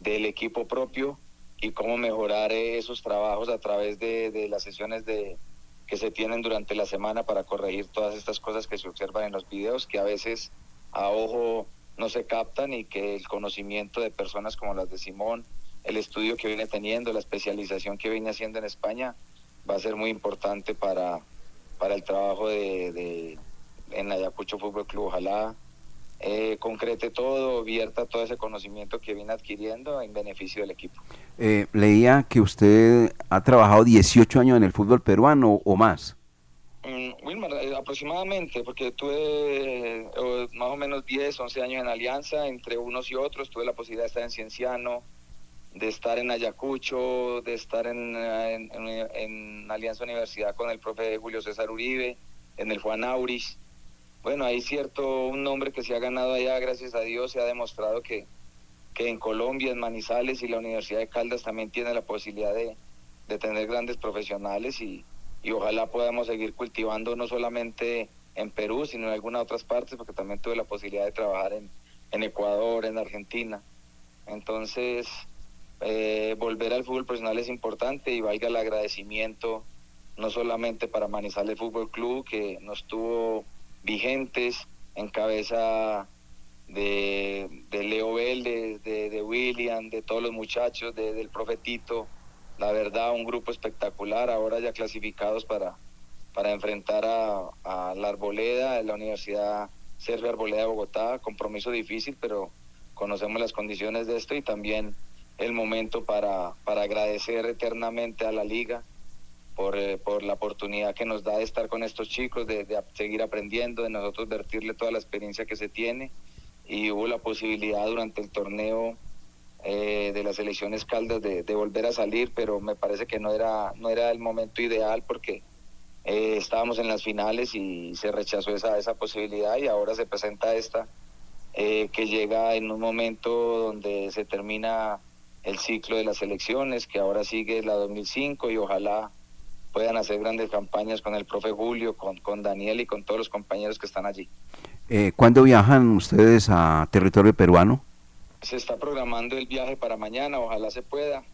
del equipo propio y cómo mejorar esos trabajos a través de, las sesiones de, que se tienen durante la semana para corregir todas estas cosas que se observan en los videos, que a veces a ojo no se captan y que el conocimiento de personas como las de Simón, el estudio que viene teniendo, la especialización que viene haciendo en España, va a ser muy importante para, para el trabajo de en Ayacucho Fútbol Club. Ojalá eh, concrete todo, vierta todo ese conocimiento que viene adquiriendo en beneficio del equipo. Eh, leía que usted ha trabajado 18 años en el fútbol peruano o más. Mm, Wilmar, eh, aproximadamente, porque tuve eh, más o menos 10, 11 años en Alianza, entre unos y otros, tuve la posibilidad de estar en Cienciano, de estar en Ayacucho, de estar en, en, Alianza Universidad con el profe Julio César Uribe, en el Juan Auris. Bueno, hay cierto un nombre que se ha ganado allá, gracias a Dios, se ha demostrado que, que en Colombia, en Manizales y la Universidad de Caldas también tiene la posibilidad de, de tener grandes profesionales y, y ojalá podamos seguir cultivando no solamente en Perú, sino en algunas otras partes, porque también tuve la posibilidad de trabajar en, en Ecuador, en Argentina. Entonces, eh, volver al fútbol profesional es importante y valga el agradecimiento no solamente para Manizales Fútbol Club, que nos tuvo vigentes en cabeza de, de Leo Vélez, de, de, William, de todos los muchachos, de, del profetito, la verdad, un grupo espectacular, ahora ya clasificados para, para enfrentar a, la Arboleda, la Universidad Sergio Arboleda de Bogotá, compromiso difícil, pero conocemos las condiciones de esto y también el momento para, para agradecer eternamente a la liga por, eh, por, la oportunidad que nos da de estar con estos chicos, de, seguir aprendiendo, de nosotros vertirle toda la experiencia que se tiene. Y hubo la posibilidad durante el torneo eh, de las elecciones Caldas de, volver a salir, pero me parece que no era, no era el momento ideal porque eh, estábamos en las finales y se rechazó esa, esa posibilidad y ahora se presenta esta que llega en un momento donde se termina el ciclo de las elecciones, que ahora sigue la 2005 y ojalá puedan hacer grandes campañas con el profe Julio, con, con Daniel y con todos los compañeros que están allí. ¿Cuándo viajan ustedes a territorio peruano? se está programando el viaje para mañana, ojalá se pueda,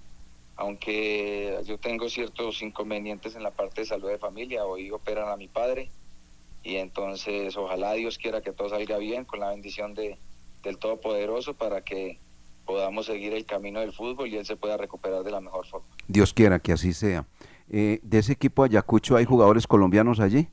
aunque yo tengo ciertos inconvenientes en la parte de salud de familia, hoy operan a mi padre y entonces ojalá Dios quiera que todo salga bien con la bendición de, del Todopoderoso para que podamos seguir el camino del fútbol y él se pueda recuperar de la mejor forma. Dios quiera que así sea. Eh, ¿De ese equipo Ayacucho hay jugadores colombianos allí?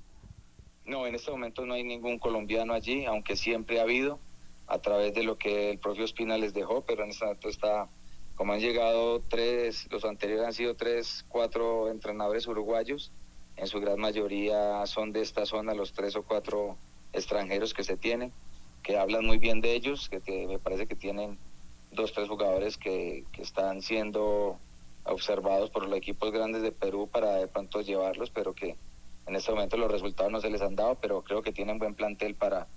No, en este momento no hay ningún colombiano allí, aunque siempre ha habido a través de lo que el propio Espina les dejó, pero en este momento está, como han llegado tres, los anteriores han sido tres, cuatro entrenadores uruguayos, en su gran mayoría son de esta zona los tres o cuatro extranjeros que se tienen, que hablan muy bien de ellos, que, me parece que tienen dos, tres jugadores que, que están siendo observados por los equipos grandes de Perú para de pronto llevarlos, pero que en este momento los resultados no se les han dado, pero creo que tienen buen plantel para,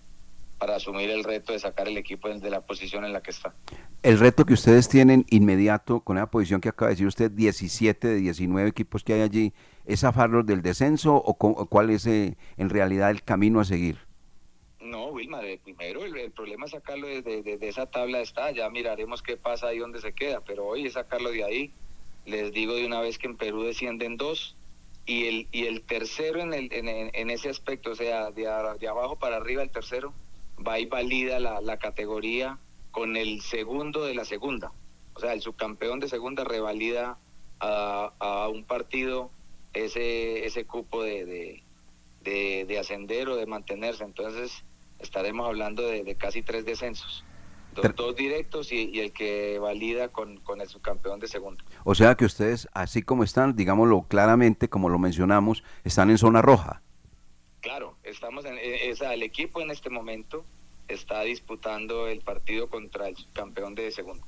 para asumir el reto de sacar el equipo de la posición en la que está. El reto que ustedes tienen inmediato con la posición que acaba de decir usted, 17 de 19 equipos que hay allí, ¿es zafarlos del descenso o, cuál es eh, en realidad el camino a seguir? No, Wilma, primero el, problema es sacarlo de, esa tabla está, ya miraremos qué pasa ahí donde se queda, pero hoy es sacarlo de ahí. Les digo de una vez que en Perú descienden dos y el, y el tercero en, el, en, ese aspecto, o sea, de, de abajo para arriba el tercero, va y valida la, la categoría con el segundo de la segunda. O sea, el subcampeón de segunda revalida a, a un partido ese, ese cupo de, de, de, ascender o de mantenerse. Entonces, estaremos hablando de, casi tres descensos. Dos, directos y, el que valida con, con el subcampeón de segunda. O sea que ustedes, así como están, digámoslo claramente, como lo mencionamos, están en zona roja. Claro, estamos en esa, el equipo en este momento está disputando el partido contra el campeón de segundo.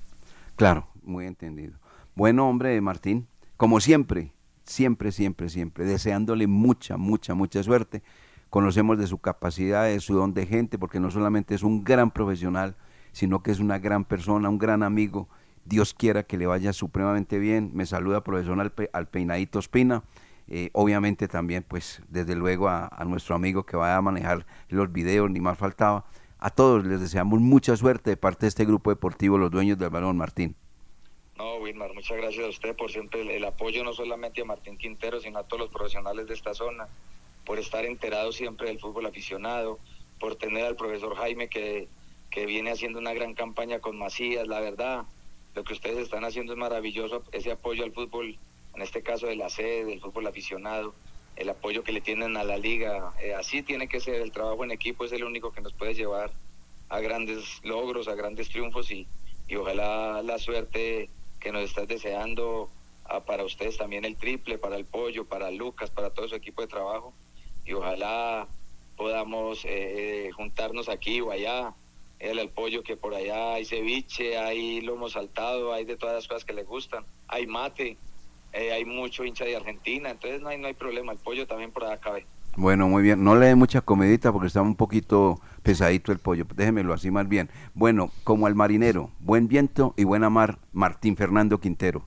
Claro, muy entendido. Bueno, hombre, Martín, como siempre, siempre, siempre, siempre, deseándole mucha, mucha, mucha suerte. Conocemos de su capacidad, de su don de gente, porque no solamente es un gran profesional, sino que es una gran persona, un gran amigo. Dios quiera que le vaya supremamente bien. Me saluda profesor al Peinadito Espina eh, obviamente también, pues, desde luego a, nuestro amigo que va a manejar los videos, ni más faltaba. A todos les deseamos mucha suerte de parte de este grupo deportivo, los dueños del balón, Martín. No, Wilmar, muchas gracias a usted por siempre el, apoyo, no solamente a Martín Quintero, sino a todos los profesionales de esta zona, por estar enterados siempre del fútbol aficionado, por tener al profesor Jaime que, que viene haciendo una gran campaña con Macías, la verdad, lo que ustedes están haciendo es maravilloso, ese apoyo al fútbol en este caso de la sede, del fútbol aficionado, el apoyo que le tienen a la liga. Eh, así tiene que ser, el trabajo en equipo es el único que nos puede llevar a grandes logros, a grandes triunfos y, y ojalá la suerte que nos estás deseando para ustedes también el triple, para el pollo, para Lucas, para todo su equipo de trabajo y ojalá podamos eh, juntarnos aquí o allá. El, el pollo que por allá hay ceviche, hay lomo saltado, hay de todas las cosas que le gustan, hay mate, eh, hay mucho hincha de Argentina, entonces no hay, no hay problema, el pollo también por allá cabe. Bueno, muy bien. No le dé mucha comidita porque está un poquito pesadito el pollo. Déjemelo así más bien. Bueno, como al marinero, buen viento y buena mar, Martín Fernando Quintero.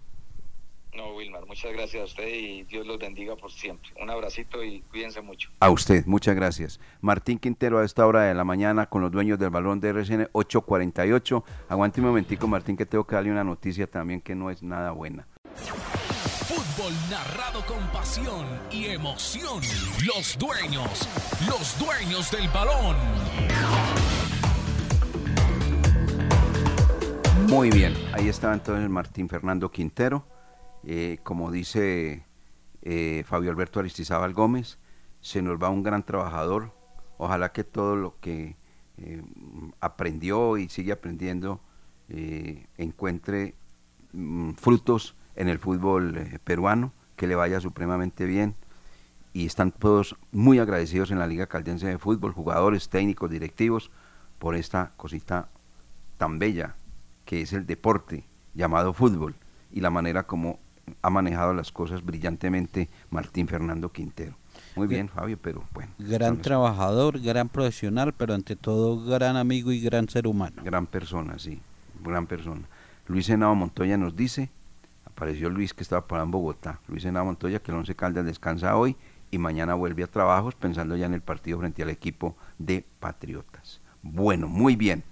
Muchas gracias a usted y Dios los bendiga por siempre. Un abracito y cuídense mucho. A usted, muchas gracias. Martín Quintero a esta hora de la mañana con los dueños del balón de RCN 848. Aguante un momentico, Martín, que tengo que darle una noticia también que no es nada buena. Fútbol narrado con pasión y emoción. Los dueños, los dueños del balón. Muy bien, ahí estaba entonces Martín Fernando Quintero. Eh, como dice eh, Fabio Alberto Aristizábal Gómez, se nos va un gran trabajador. Ojalá que todo lo que eh, aprendió y sigue aprendiendo encuentre mm, frutos en el fútbol peruano, que le vaya supremamente bien. Y están todos muy agradecidos en la Liga Caldense de Fútbol, jugadores, técnicos, directivos, por esta cosita tan bella que es el deporte llamado fútbol y la manera como ha manejado las cosas brillantemente Martín Fernando Quintero. Muy bien, Fabio, pero bueno. Gran trabajador, gran profesional, pero ante todo gran amigo y gran ser humano. Gran persona, sí, gran persona. Luis Henao Montoya nos dice, apareció Luis que estaba para en Bogotá, Luis Henao Montoya que el Once Caldas descansa hoy y mañana vuelve a trabajos pensando ya en el partido frente al equipo de Patriotas. Bueno, muy bien.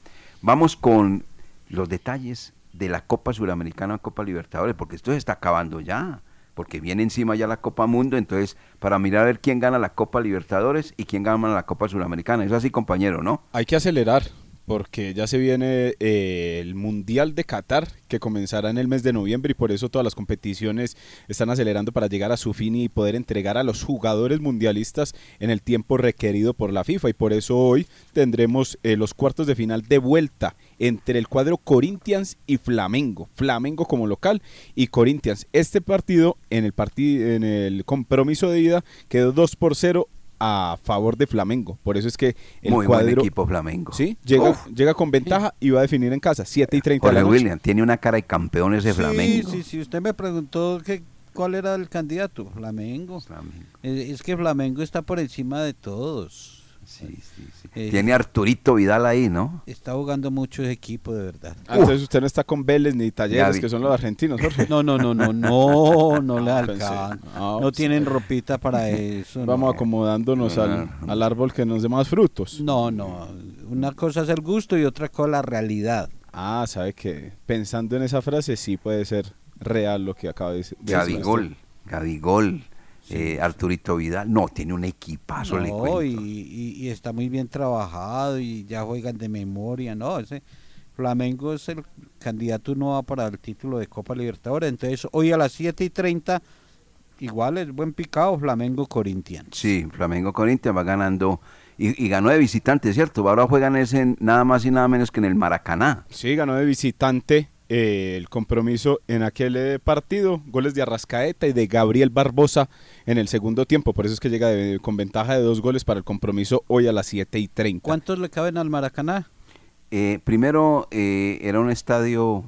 Vamos con los detalles de la Copa Suramericana, Copa Libertadores, porque esto se está acabando ya, porque viene encima ya la Copa Mundo, entonces para mirar a ver quién gana la Copa Libertadores y quién gana la Copa Suramericana. Es así, compañero, ¿no? Hay que acelerar porque ya se viene eh, el Mundial de Qatar que comenzará en el mes de noviembre y por eso todas las competiciones están acelerando para llegar a su fin y poder entregar a los jugadores mundialistas en el tiempo requerido por la FIFA y por eso hoy tendremos eh, los cuartos de final de vuelta entre el cuadro Corinthians y Flamengo, Flamengo como local y Corinthians. Este partido en el partido en el compromiso de ida quedó 2 por 0 a favor de Flamengo. Por eso es que el Muy cuadro buen equipo Flamengo. Sí, llega, Uf. llega con ventaja y va a definir en casa, 7 y 30 de la Jorge noche. William, tiene una cara de campeón ese Flamengo. Sí, sí, sí. Usted me preguntó que, cuál era el candidato. Flamengo. Flamengo. Es, es que Flamengo está por encima de todos. Sí, sí, sí. Eh, Tiene Arturito Vidal ahí, ¿no? Está jugando mucho ese equipo, de verdad. Ah, Entonces usted no está con Vélez ni Talleres, que son los argentinos, Jorge. No, no, no, no, [laughs] no, no le Ah, alcanza. Ah, No sí. tienen ropita para eso. Vamos no. acomodándonos al, al árbol que nos dé más frutos. No, no. Una cosa es el gusto y otra cosa la realidad. Ah, sabe que pensando en esa frase sí puede ser real lo que acaba de decir. de decir Eh, Arturito Vidal. No, tiene un equipazo, le No, cuento. y, y- y está muy bien trabajado y ya juegan de memoria, ¿no? Ese Flamengo es el candidato no va para el título de Copa Libertadores. Entonces, hoy a las 7 y 30, igual es buen picado Flamengo Corinthians. Sí, Flamengo Corinthians va ganando y, y ganó de visitante, ¿cierto? Ahora juegan ese en- nada más y nada menos que en el Maracaná. Sí, ganó de visitante eh, el compromiso en aquel eh, partido. Goles de Arrascaeta y de Gabriel Barbosa en el segundo tiempo. Por eso es que llega de- con ventaja de dos goles para el compromiso hoy a las 7 y 30. ¿Cuántos le caben al Maracaná? Eh, primero, eh, era un estadio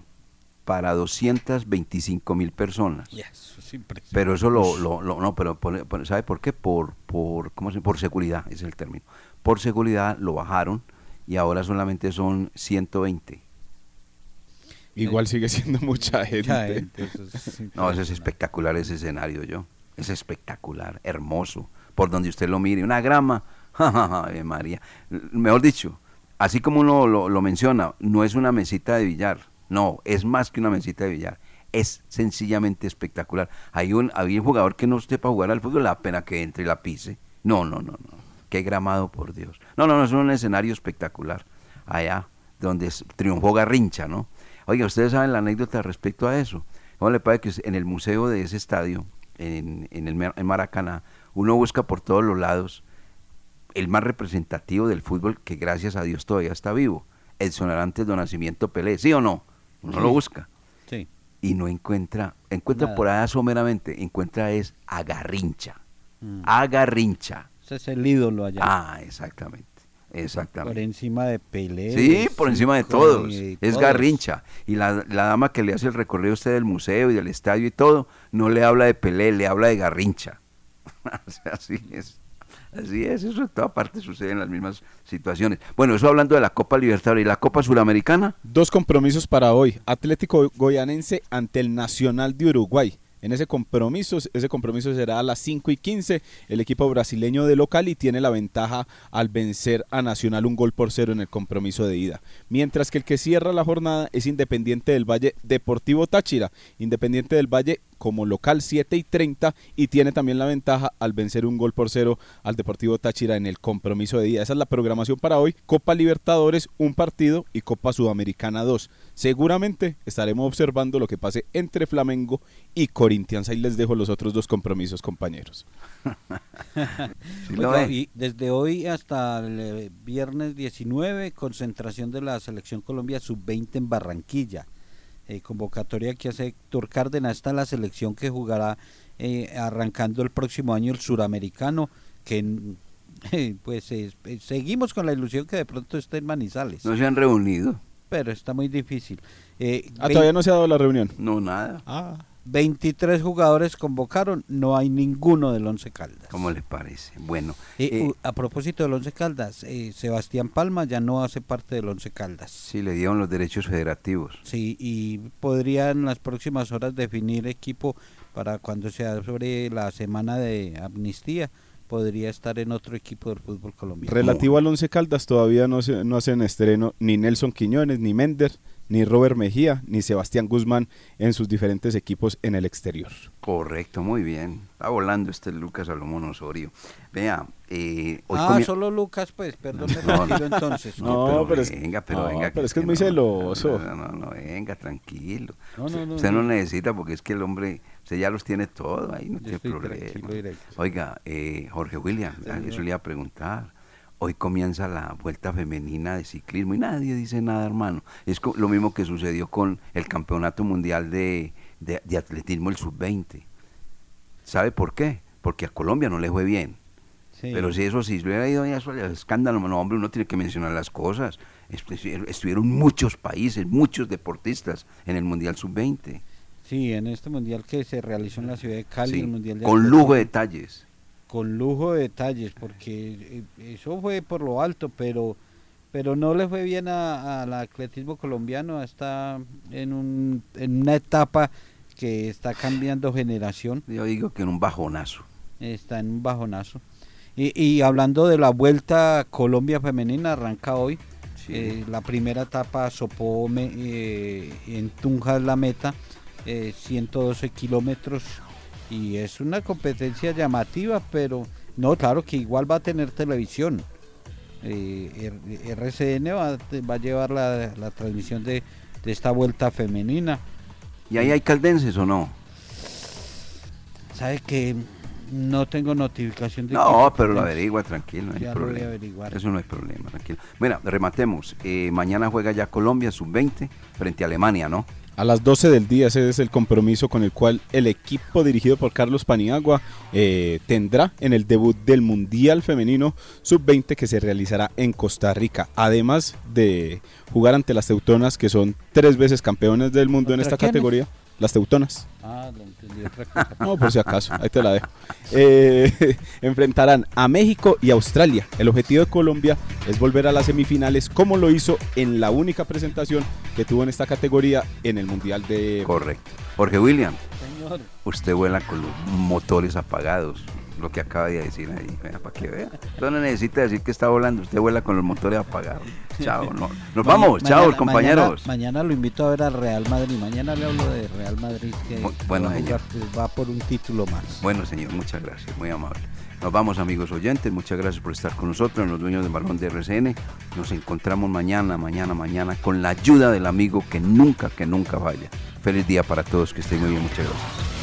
para 225 mil personas. Es. Pero eso lo, lo- lo- no, pero por- por- ¿sabe por qué? Por, por, ¿cómo se, por seguridad, ese es el término. Por seguridad lo bajaron y ahora solamente son 120. Igual sigue siendo [laughs] mucha gente. Mucha gente, eso es No, eso es espectacular ese escenario, yo. Es espectacular, hermoso. Por donde usted lo mire, una grama, [laughs] Ave María. Mejor dicho, así como uno lo, lo menciona, no es una mesita de billar. No, es más que una mesita de billar. Es sencillamente espectacular. Hay un, había un jugador que no esté para jugar al fútbol, la pena que entre y la pise. No, no, no, no. Qué gramado, por Dios. No, no, no, es un escenario espectacular. Allá, donde triunfó Garrincha, ¿no? Oiga, ustedes saben la anécdota respecto a eso. ¿Cómo le parece que en el museo de ese estadio, en, en el en Maracaná, uno busca por todos los lados el más representativo del fútbol que gracias a Dios todavía está vivo, el Arantes do Nacimiento Pelé, ¿sí o no? Uno Sí. lo busca Sí. y no encuentra, encuentra Nada. por allá someramente, encuentra es a Garrincha, Mm. a Garrincha. Este es el ídolo allá. Ah, exactamente. Por Exactamente. encima de Pelé. Sí, por encima de todos. Es todos. Garrincha. Y la, la dama que le hace el recorrido a usted del museo y del estadio y todo, no le habla de Pelé, le habla de Garrincha. [laughs] Así es. Así es, eso en toda parte sucede en las mismas situaciones. Bueno, eso hablando de la Copa Libertadores y la Copa Suramericana. Dos compromisos para hoy. Atlético Goyanense ante el Nacional de Uruguay. En ese compromiso, ese compromiso será a las 5 y 15. El equipo brasileño de local y tiene la ventaja al vencer a Nacional un gol por cero en el compromiso de ida. Mientras que el que cierra la jornada es Independiente del Valle Deportivo Táchira. Independiente del Valle como local 7 y 30 y tiene también la ventaja al vencer un gol por cero al Deportivo Táchira en el compromiso de día. Esa es la programación para hoy. Copa Libertadores, un partido y Copa Sudamericana 2. Seguramente estaremos observando lo que pase entre Flamengo y Corinthians. Ahí les dejo los otros dos compromisos, compañeros. [laughs] Y desde hoy hasta el eh, viernes 19, concentración de la Selección Colombia Sub-20 en Barranquilla. Eh, convocatoria que hace Héctor Cárdenas. Esta es la selección que jugará eh, arrancando el próximo año el suramericano, que [laughs] pues eh, eh, seguimos con la ilusión que de pronto esté en Manizales, No se han reunido. pero está muy difícil. Eh, Ah, todavía no se ha dado la reunión. No, nada. Ah, 23 jugadores convocaron, no hay ninguno del Once Caldas. ¿Cómo les parece? Bueno, Eh, eh, a propósito del Once Caldas, eh, Sebastián Palma ya no hace parte del Once Caldas. sí le dieron los derechos federativos. Sí, y podría en las próximas horas definir equipo para cuando sea sobre la semana de amnistía, podría estar en otro equipo del fútbol colombiano. relativo al Once Caldas, todavía no, se, no hacen estreno ni Nelson Quiñones, ni Mender, ni Robert Mejía, ni Sebastián Guzmán en sus diferentes equipos en el exterior. Correcto, muy bien. Está volando este Lucas Salomón Osorio. Vea, eh, hoy ah, solo Lucas, pues, perdón, No, no. entonces. No, pero es- venga, pero no, venga. pero es que es muy celoso. No, no, no, venga, tranquilo. No, no, no, usted no no. necesita porque es que el hombre, usted ya los tiene todo, ahí no Yo tiene estoy problema. tranquilo, directo. Oiga, eh, Jorge William, ah, Señor. eso le iba a preguntar. Hoy comienza la vuelta femenina de ciclismo y nadie dice nada, hermano. Es lo mismo que sucedió con el campeonato mundial de, de- de atletismo, el sub-20. ¿Sabe por qué? Porque a Colombia no le fue bien. Sí. Pero si eso sí, si hubiera ido a eso, al escándalo, no, hombre, uno tiene que mencionar las cosas. Estu- Estuvieron muchos países, muchos deportistas en el Mundial Sub-20. Sí, en este mundial que se realizó en la ciudad de Cali, Sí, el mundial de con lujo de detalles. Con lujo de detalles, porque eh, eso fue por lo alto, pero pero no le fue bien al atletismo colombiano, está en, un, en una etapa que está cambiando generación, Yo digo que en un bajonazo. está en un bajonazo. Y, y hablando de la vuelta Colombia femenina, arranca hoy. Sí. Eh, la primera etapa sopó me- eh, en Tunja la meta, eh, 112 kilómetros y es una competencia llamativa, pero no, claro que igual va a tener televisión. Eh, RCN va, va a llevar la, la transmisión de, de esta vuelta femenina. ¿Y ahí hay caldenses o no? ¿Sabe que no tengo notificación de No, pero lo averigua, tranquilo, no hay Ya a problema. Eso no hay problema, tranquilo. Bueno, rematemos. Eh, mañana juega ya Colombia sub-20 frente a Alemania, ¿no? A las 12 del día ese es el compromiso con el cual el equipo dirigido por Carlos Paniagua eh, tendrá en el debut del Mundial Femenino Sub-20 que se realizará en Costa Rica. Además de jugar ante las Teutonas que son tres veces campeones del mundo en ¿Contra esta quiénes? categoría. Las Teutonas. Ah, [laughs] No, por si acaso, ahí te la dejo. Eh, [laughs] enfrentarán a México y Australia. El objetivo de Colombia es volver a las semifinales como lo hizo en la única presentación que tuvo en esta categoría en el Mundial de... Correcto. Jorge William, Señor, usted vuela con los motores apagados. Lo que acaba de decir ahí, vea, para que vea. Usted no necesita decir que está volando, usted vuela con los motores apagados. Chao, no. Nos vamos, chao, compañeros. Mañana, mañana lo invito a ver al Real Madrid. Mañana le hablo de Real Madrid que Bu- bueno, va, jugar, pues, va por un título más. Bueno, señor, muchas gracias, muy amable. Nos vamos, amigos oyentes, muchas gracias por estar con nosotros, en los dueños del balón de RCN. Nos encontramos mañana, mañana, mañana, con la ayuda del amigo que nunca, que nunca falla. Feliz día para todos, que estén muy bien, muchas gracias.